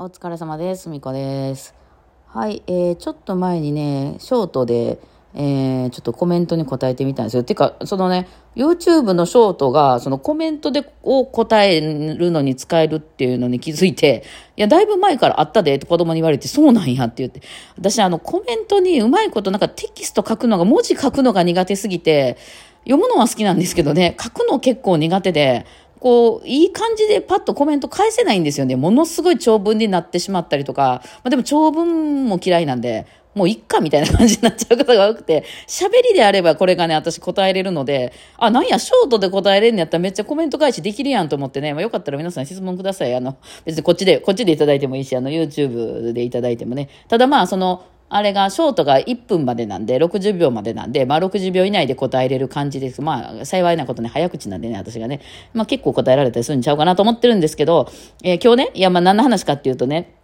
お疲れ様です。みこです。はい、えー、ちょっと前にね、ショートで、えー、ちょっとコメントに答えてみたんですよ。てか、そのね、YouTube のショートが、そのコメントで、を答えるのに使えるっていうのに気づいて、いや、だいぶ前からあったでって子供に言われて、そうなんやって言って。私、あの、コメントにうまいこと、なんかテキスト書くのが、文字書くのが苦手すぎて、読むのは好きなんですけどね、書くの結構苦手で、こう、いい感じでパッとコメント返せないんですよね。ものすごい長文になってしまったりとか、まあ、でも長文も嫌いなんで、もういっかみたいな感じになっちゃうことが多くて、喋りであればこれがね、私答えれるので、あ、なんや、ショートで答えれんのやったらめっちゃコメント返しできるやんと思ってね、まあ、よかったら皆さん質問ください。あの、別にこっちで、こっちでいただいてもいいし、あの、YouTube でいただいてもね。ただまあ、その、あれが、ショートが1分までなんで、60秒までなんで、まあ60秒以内で答えれる感じです。まあ、幸いなことに、早口なんでね、私がね。まあ結構答えられたりするんちゃうかなと思ってるんですけど、えー今日ね、いや、まあ何の話かっていうとね、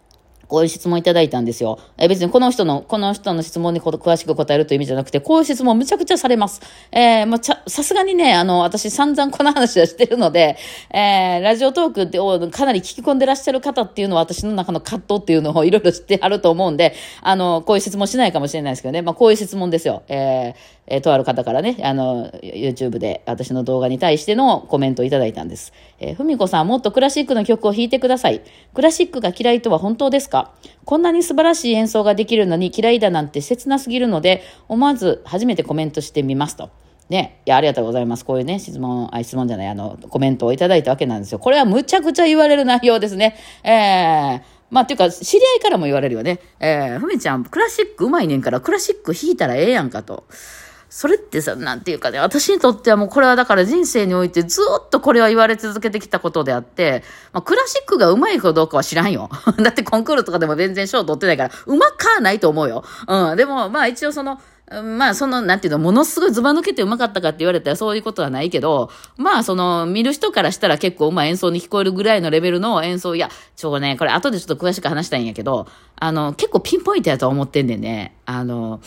こういう質問いただいたんですよ。え別にこの人の、この人の質問にこ詳しく答えるという意味じゃなくて、こういう質問むちゃくちゃされます。えーまあ、さすがにね、あの、私散々この話はしてるので、えーラジオトークってかなり聞き込んでらっしゃる方っていうのは私の中の葛藤っていうのをいろいろ知ってあると思うんで、あの、こういう質問しないかもしれないですけどね、まあ、こういう質問ですよ。えーえーとある方からね、あの、YouTube で私の動画に対してのコメントをいただいたんです。えーふみこさん、もっとクラシックの曲を弾いてください。クラシックが嫌いとは本当ですか？こんなに素晴らしい演奏ができるのに嫌いだなんて切なすぎるので、思わず初めてコメントしてみますと。ね。いや、ありがとうございます。こういうね、質問、あ、質問じゃない、あの、コメントをいただいたわけなんですよ。これはむちゃくちゃ言われる内容ですね。えー、まあ、っていうか、知り合いからも言われるよね。えー、ふみちゃん、クラシックうまいねんから、クラシック弾いたらええやんかと。それってさ、なんていうかね、私にとってはもうこれはだから人生においてずっとこれは言われ続けてきたことであって、まあ、クラシックがうまいかどうかは知らんよ。だってコンクールとかでも全然賞取ってないから、うまかないと思うよ。うん。でも、まあ一応その、まあ、その、なんていうの、ものすごいズバ抜けてうまかったかって言われたらそういうことはないけど、まあ、その、見る人からしたら結構うまい演奏に聞こえるぐらいのレベルの演奏、いや、ちょ、ね、これ後でちょっと詳しく話したいんやけど、あの、結構ピンポイントやと思ってんでね、あの、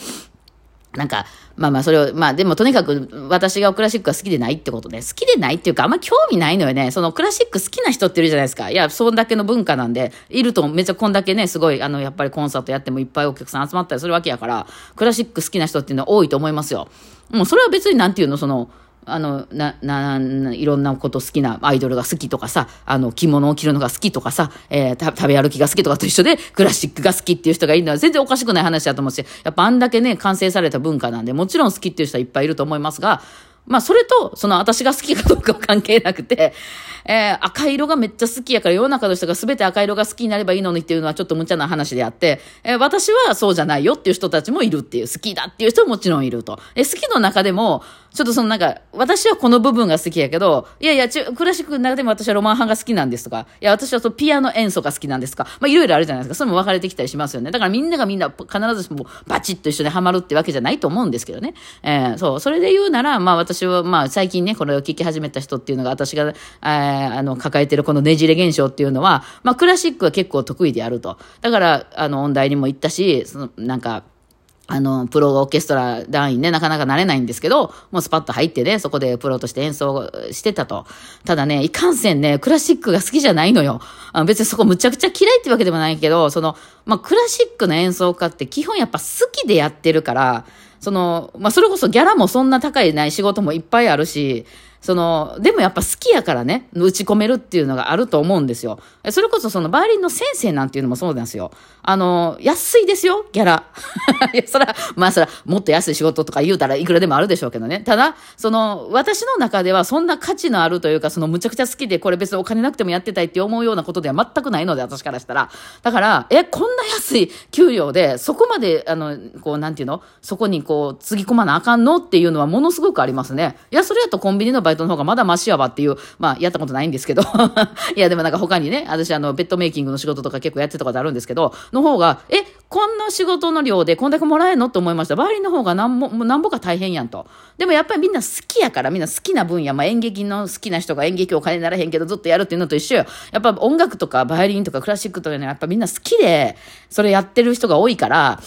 なんか、まあまあそれを、まあでもとにかく私がクラシックが好きでないってことで、好きでないっていうかあんま興味ないのよね。そのクラシック好きな人っているじゃないですか。いや、そんだけの文化なんで、いるとめっちゃこんだけね、すごい、あの、やっぱりコンサートやってもいっぱいお客さん集まったりするわけやから、クラシック好きな人っていうのは多いと思いますよ。もうそれは別になんていうの、その、あの、な、な、いろんなこと好きなアイドルが好きとかさ、あの、着物を着るのが好きとかさ、えー食べ歩きが好きとかと一緒で、クラシックが好きっていう人がいるのは全然おかしくない話だと思うし、やっぱあんだけね、完成された文化なんで、もちろん好きっていう人はいっぱいいると思いますが、まあ、それと、その私が好きかどうかは関係なくて、えー赤色がめっちゃ好きやから世の中の人が全て赤色が好きになればいいのにっていうのはちょっと無茶な話であって、えー私はそうじゃないよっていう人たちもいるっていう、好きだっていう人ももちろんいると。え好きの中でも、ちょっとそのなんか、私はこの部分が好きやけど、いやいや、ちクラシックの中でも私はロマン派が好きなんですとか、いや、私はそのピアノ演奏が好きなんですとか、まあいろいろあるじゃないですか。それも分かれてきたりしますよね。だからみんながみんな必ずしもバチッと一緒にハマるってわけじゃないと思うんですけどね。えーそう、それで言うなら、まあ私は、まあ最近ね、これを聞き始めた人っていうのが、私が、えーあの、抱えてるこのねじれ現象っていうのは、まあクラシックは結構得意であると。だから、あの、音大にも行ったし、その、なんか、あの、プロオーケストラ団員ね、なかなかなれないんですけど、もうスパッと入ってね、そこでプロとして演奏してたと。ただね、いかんせんね、クラシックが好きじゃないのよ。あ別にそこむちゃくちゃ嫌いってわけでもないけど、その、まあ、クラシックの演奏家って基本やっぱ好きでやってるから、その、まあ、それこそギャラもそんな高いない仕事もいっぱいあるし、その、でもやっぱ好きやからね、打ち込めるっていうのがあると思うんですよ。それこそそのバイオリンの先生なんていうのもそうなんですよ。あの、安いですよ、ギャラ。いや、そら、まあそら、もっと安い仕事とか言うたらいくらでもあるでしょうけどね。ただ、その、私の中ではそんな価値のあるというか、そのむちゃくちゃ好きで、これ別にお金なくてもやってたいって思うようなことでは全くないので、私からしたら。だから、え、こんな安い給料で、そこまで、あの、こう、なんていうの？そこにこう、つぎ込まなあかんのっていうのはものすごくありますね。いや、それやとコンビニのバイトの方がまだマシやわっていう、まあ、やったことないんですけど。いや、でもなんか他にね、私あの、ベッドメイキングの仕事とか結構やってたことあるんですけど、の方が、え、こんな仕事の量でこんだけもらえんの？と思いました。バイオリンの方がなんも、なんぼか大変やんと。でもやっぱりみんな好きやから、みんな好きな分野、まあ演劇の好きな人が演劇お金にならへんけどずっとやるっていうのと一緒。やっぱ音楽とかバイオリンとかクラシックとかね、やっぱみんな好きで、それやってる人が多いから、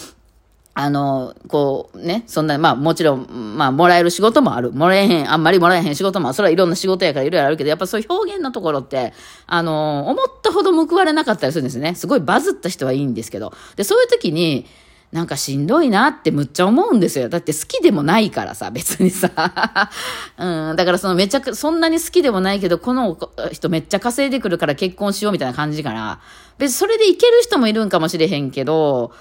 あの、こうね、そんな、まあもちろん、まあもらえる仕事もある。もらえへん、あんまりもらえへん仕事もある。それはいろんな仕事やからいろいろあるけど、やっぱそういう表現のところって、あの、思ったほど報われなかったりするんですね。すごいバズった人はいいんですけど。で、そういう時に、なんかしんどいなってむっちゃ思うんですよ。だって好きでもないからさ、別にさ。うん、だからそのめちゃく、そんなに好きでもないけど、この人めっちゃ稼いでくるから結婚しようみたいな感じから、別にそれでいける人もいるんかもしれへんけど、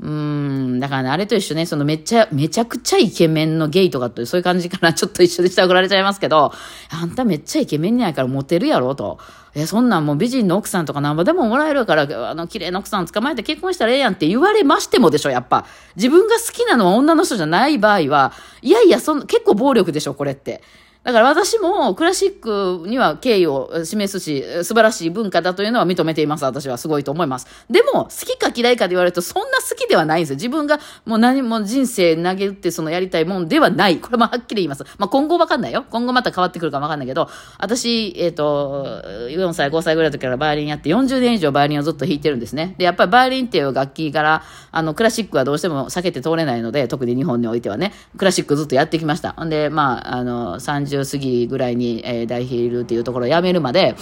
うん、だからね、あれと一緒ね、そのめっちゃ、めちゃくちゃイケメンのゲイとかってそういう感じかな、ちょっと一緒でしたらられちゃいますけど、あんためっちゃイケメンやからモテるやろと。え、そんなんもう美人の奥さんとかなんぼでももらえるから、あの、綺麗な奥さん捕まえて結婚したらええやんって言われましてもでしょ、やっぱ。自分が好きなのは女の人じゃない場合は、いやいや、そん結構暴力でしょ、これって。だから私もクラシックには敬意を示すし、素晴らしい文化だというのは認めています。私はすごいと思います。でも、好きか嫌いかで言われると、そんな好きではないんですよ。自分がもう何も人生投げ打ってそのやりたいもんではない。これもはっきり言います。まあ、今後わかんないよ。今後また変わってくるかもわかんないけど、私、えっ、ー、と、4歳、5歳ぐらいの時からバイオリンやって、40年以上バイオリンをずっと弾いてるんですね。で、やっぱりバイオリンっていう楽器から、あの、クラシックはどうしても避けて通れないので、特に日本においてはね、クラシックずっとやってきました。んで、まあ、あの、30過ぎぐらいに、えー、大ヒールっていうところを辞めるまで、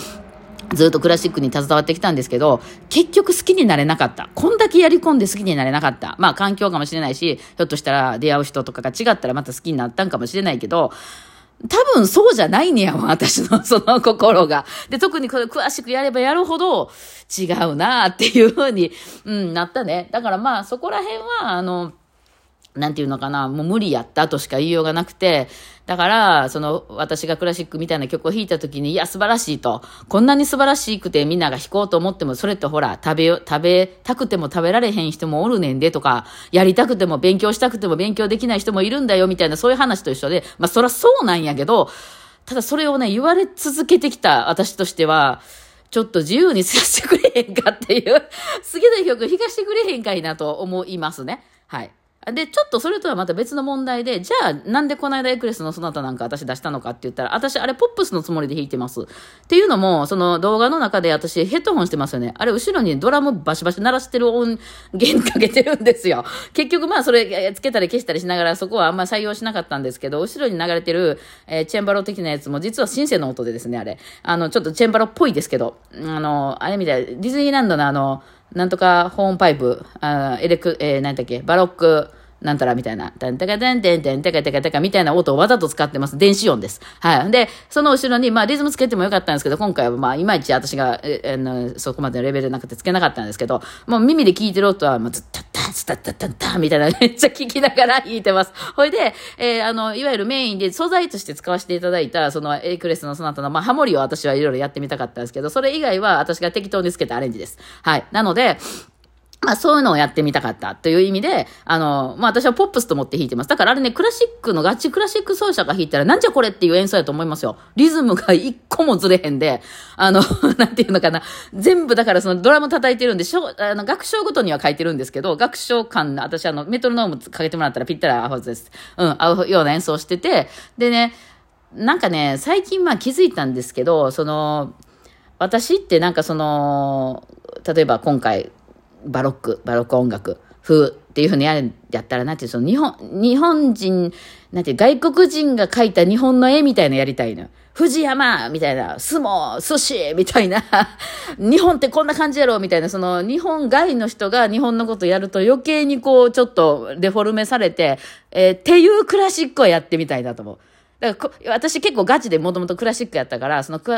ずっとクラシックに携わってきたんですけど、結局好きになれなかった。こんだけやり込んで好きになれなかった。まあ環境かもしれないし、ひょっとしたら出会う人とかが違ったらまた好きになったんかもしれないけど、多分そうじゃないねやわ、私の その心が。で、特にこれ詳しくやればやるほど違うなっていうふうに、うん、なったね。だからまあそこら辺は、あの、なんていうのかな、もう無理やったとしか言いようがなくて、だから、その、私がクラシックみたいな曲を弾いた時に、いや、素晴らしいと。こんなに素晴らしくてみんなが弾こうと思っても、それってほら、食べよ、食べたくても食べられへん人もおるねんでとか、やりたくても勉強したくても勉強できない人もいるんだよみたいな、そういう話と一緒で、まあ、そらそうなんやけど、ただそれをね、言われ続けてきた私としては、ちょっと自由にさせてくれへんかっていう、好きな曲弾かしてくれへんかいなと思いますね。はい。で、ちょっとそれとはまた別の問題で、じゃあなんでこの間エクレスのそなたなんか私出したのかって言ったら、私あれポップスのつもりで弾いてます。っていうのも、その動画の中で私ヘッドホンしてますよね。あれ後ろにドラムバシバシ鳴らしてる音源かけてるんですよ。結局まあそれつけたり消したりしながらそこはあんまり採用しなかったんですけど、後ろに流れてる、えー、チェンバロ的なやつも実はシンセの音でですね、あれ。あの、ちょっとチェンバロっぽいですけど、あの、あれみたい、ディズニーランドのあの、なんとかホーンパイプ、あエレク、えー、なんだっけ、バロック、なんたらみたいな、タンタカタンテンテンテカテカテカみたいな音をわざと使ってます。電子音です。はい。で、その後ろに、まあリズムつけてもよかったんですけど、今回はまあいまいち私が、えの、そこまでのレベルなくてつけなかったんですけど、もう耳で聞いてる音は、もうずっとタンスタッタッタッタンみたいなめっちゃ聞きながら弾いてます。ほいで、えー、あの、いわゆるメインで素材として使わせていただいた、そのエイクレスのその後の、まあハモリを私はいろいろやってみたかったんですけど、それ以外は私が適当につけたアレンジです。はい。なので、まあそういうのをやってみたかったという意味で、あの、まあ私はポップスと思って弾いてます。だからあれね、クラシックのガチクラシック奏者が弾いたらなんじゃこれっていう演奏やと思いますよ。リズムが一個もずれへんで、あの、なんていうのかな。全部だからそのドラム叩いてるんで、しょあの楽章ごとには書いてるんですけど、楽章感、私あの、メトロノームかけてもらったらぴったり合うはずです。うん、合うような演奏してて、でね、なんかね、最近まあ気づいたんですけど、その、私ってなんかその、例えば今回、バロック、バロック音楽風っていうふうにややったら、なんていう、その日本、日本人、なんていう、外国人が描いた日本の絵みたいなやりたいの。藤山みたいな、相撲、寿司みたいな、日本ってこんな感じやろみたいな、その日本外の人が日本のことやると余計にこう、ちょっとデフォルメされて、えー、っていうクラシックをやってみたいなと思う。だから私結構ガチでもともとクラシックやったから、そのク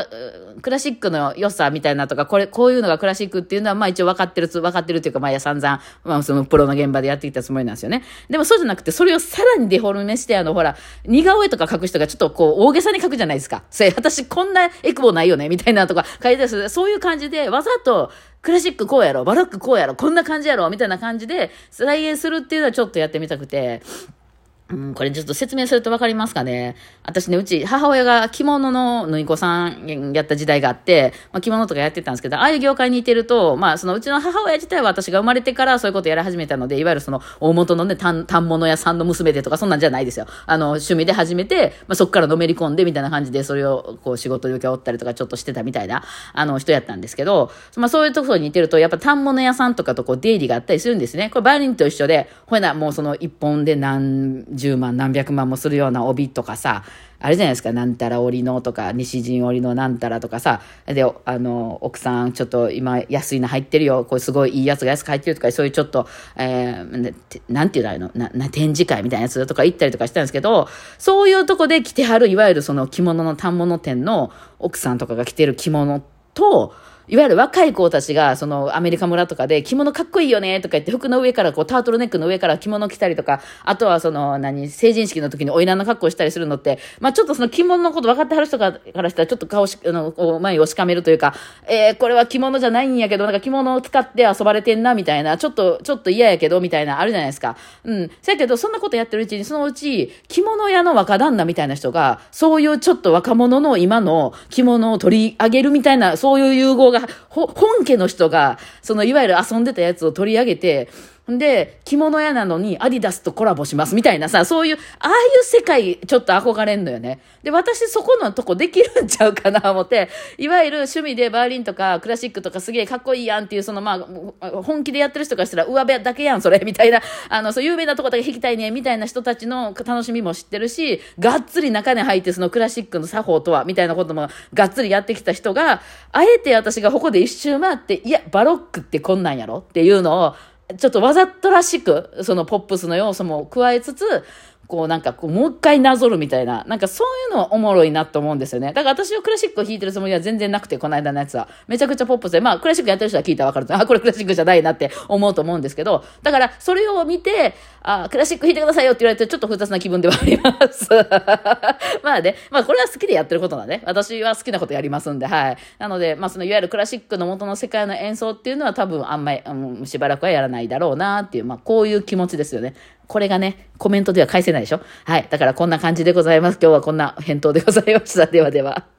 ラシックの良さみたいなとか、これ、こういうのがクラシックっていうのは、まあ一応分かってる、分かってるっていうか、まあや散々、まあそのプロの現場でやってきたつもりなんですよね。でもそうじゃなくて、それをさらにデフォルメして、あの、ほら、似顔絵とか描く人がちょっとこう、大げさに描くじゃないですか。それ、私こんなエクボないよね、みたいなとか書いてるそういう感じで、わざと、クラシックこうやろ、バロックこうやろ、こんな感じやろ、みたいな感じで、再現するっていうのはちょっとやってみたくて、うん、これちょっと説明すると分かりますかね？私ね、うち母親が着物の縫い子さんやった時代があって、まあ、着物とかやってたんですけど、ああいう業界にいてると、まあそのうちの母親自体は私が生まれてからそういうことやり始めたので、いわゆるその大元のね、単物屋さんの娘でとかそんなんじゃないですよ。あの、趣味で始めて、まあそこからのめり込んでみたいな感じで、それをこう仕事で受け負ったりとかちょっとしてたみたいな、あの人やったんですけど、まあそういうところにいてると、やっぱ単物屋さんとかとこう出入りがあったりするんですね。これバイオリンと一緒で、ほいな、もうその一本で何十万何百万もするような帯とかさ、あれじゃないですか、なんたら織のとか、西陣織のなんたらとかさ、で、あの、奥さん、ちょっと今安いの入ってるよ、これすごいいいやつが安く入ってるとか、そういうちょっと、えー、なんていうの？な、な、展示会みたいなやつとか行ったりとかしたんですけど、そういうとこで着てはる、いわゆるその着物の反物店の奥さんとかが着てる着物と、いわゆる若い子たちが、そのアメリカ村とかで着物かっこいいよねとか言って服の上からこうタートルネックの上から着物着たりとか、あとはその何、成人式の時においらの格好したりするのって、まあちょっとその着物のこと分かってはる人からしたらちょっと顔し、あの、前に押しかめるというか、えー、これは着物じゃないんやけど、なんか着物を使って遊ばれてんなみたいな、ちょっと、ちょっと嫌やけどみたいなあるじゃないですか。うん。せやけど、そんなことやってるうちに、そのうち着物屋の若旦那みたいな人が、そういうちょっと若者の今の着物を取り上げるみたいな、そういう融合が、本家の人が、そのいわゆる遊んでたやつを取り上げて、で、着物屋なのにアディダスとコラボしますみたいなさ、そういう、ああいう世界ちょっと憧れんのよね。で、私そこのとこできるんちゃうかな思って、いわゆる趣味でバイオリンとかクラシックとかすげえかっこいいやんっていう、そのまあ、本気でやってる人からしたら上辺だけやん、それ、みたいな、あの、そう有名なとこだけ弾きたいね、みたいな人たちの楽しみも知ってるし、がっつり中に入ってそのクラシックの作法とは、みたいなこともがっつりやってきた人が、あえて私がここで一周回って、いや、バロックってこんなんやろっていうのを、ちょっとわざとらしく、そのポップスの要素も加えつつ、こうなんかこうもう一回なぞるみたいな、なんかそういうのおもろいなと思うんですよね。だから私はクラシックを弾いてるつもりは全然なくて、この間のやつは。めちゃくちゃポップスで、まあクラシックやってる人は聞いたらわかると、あ、これクラシックじゃないなって思うと思うんですけど、だからそれを見て、あ、クラシック弾いてくださいよって言われてちょっと複雑な気分ではあります。まあね、まあこれは好きでやってることだね。私は好きなことやりますんで、はい。なので、まあそのいわゆるクラシックの元の世界の演奏っていうのは多分あんまり、うん、しばらくはやらないだろうなっていう、まあこういう気持ちですよね。これがね、コメントでは返せないでしょはい。だからこんな感じでございます。今日はこんな返答でございました。ではでは。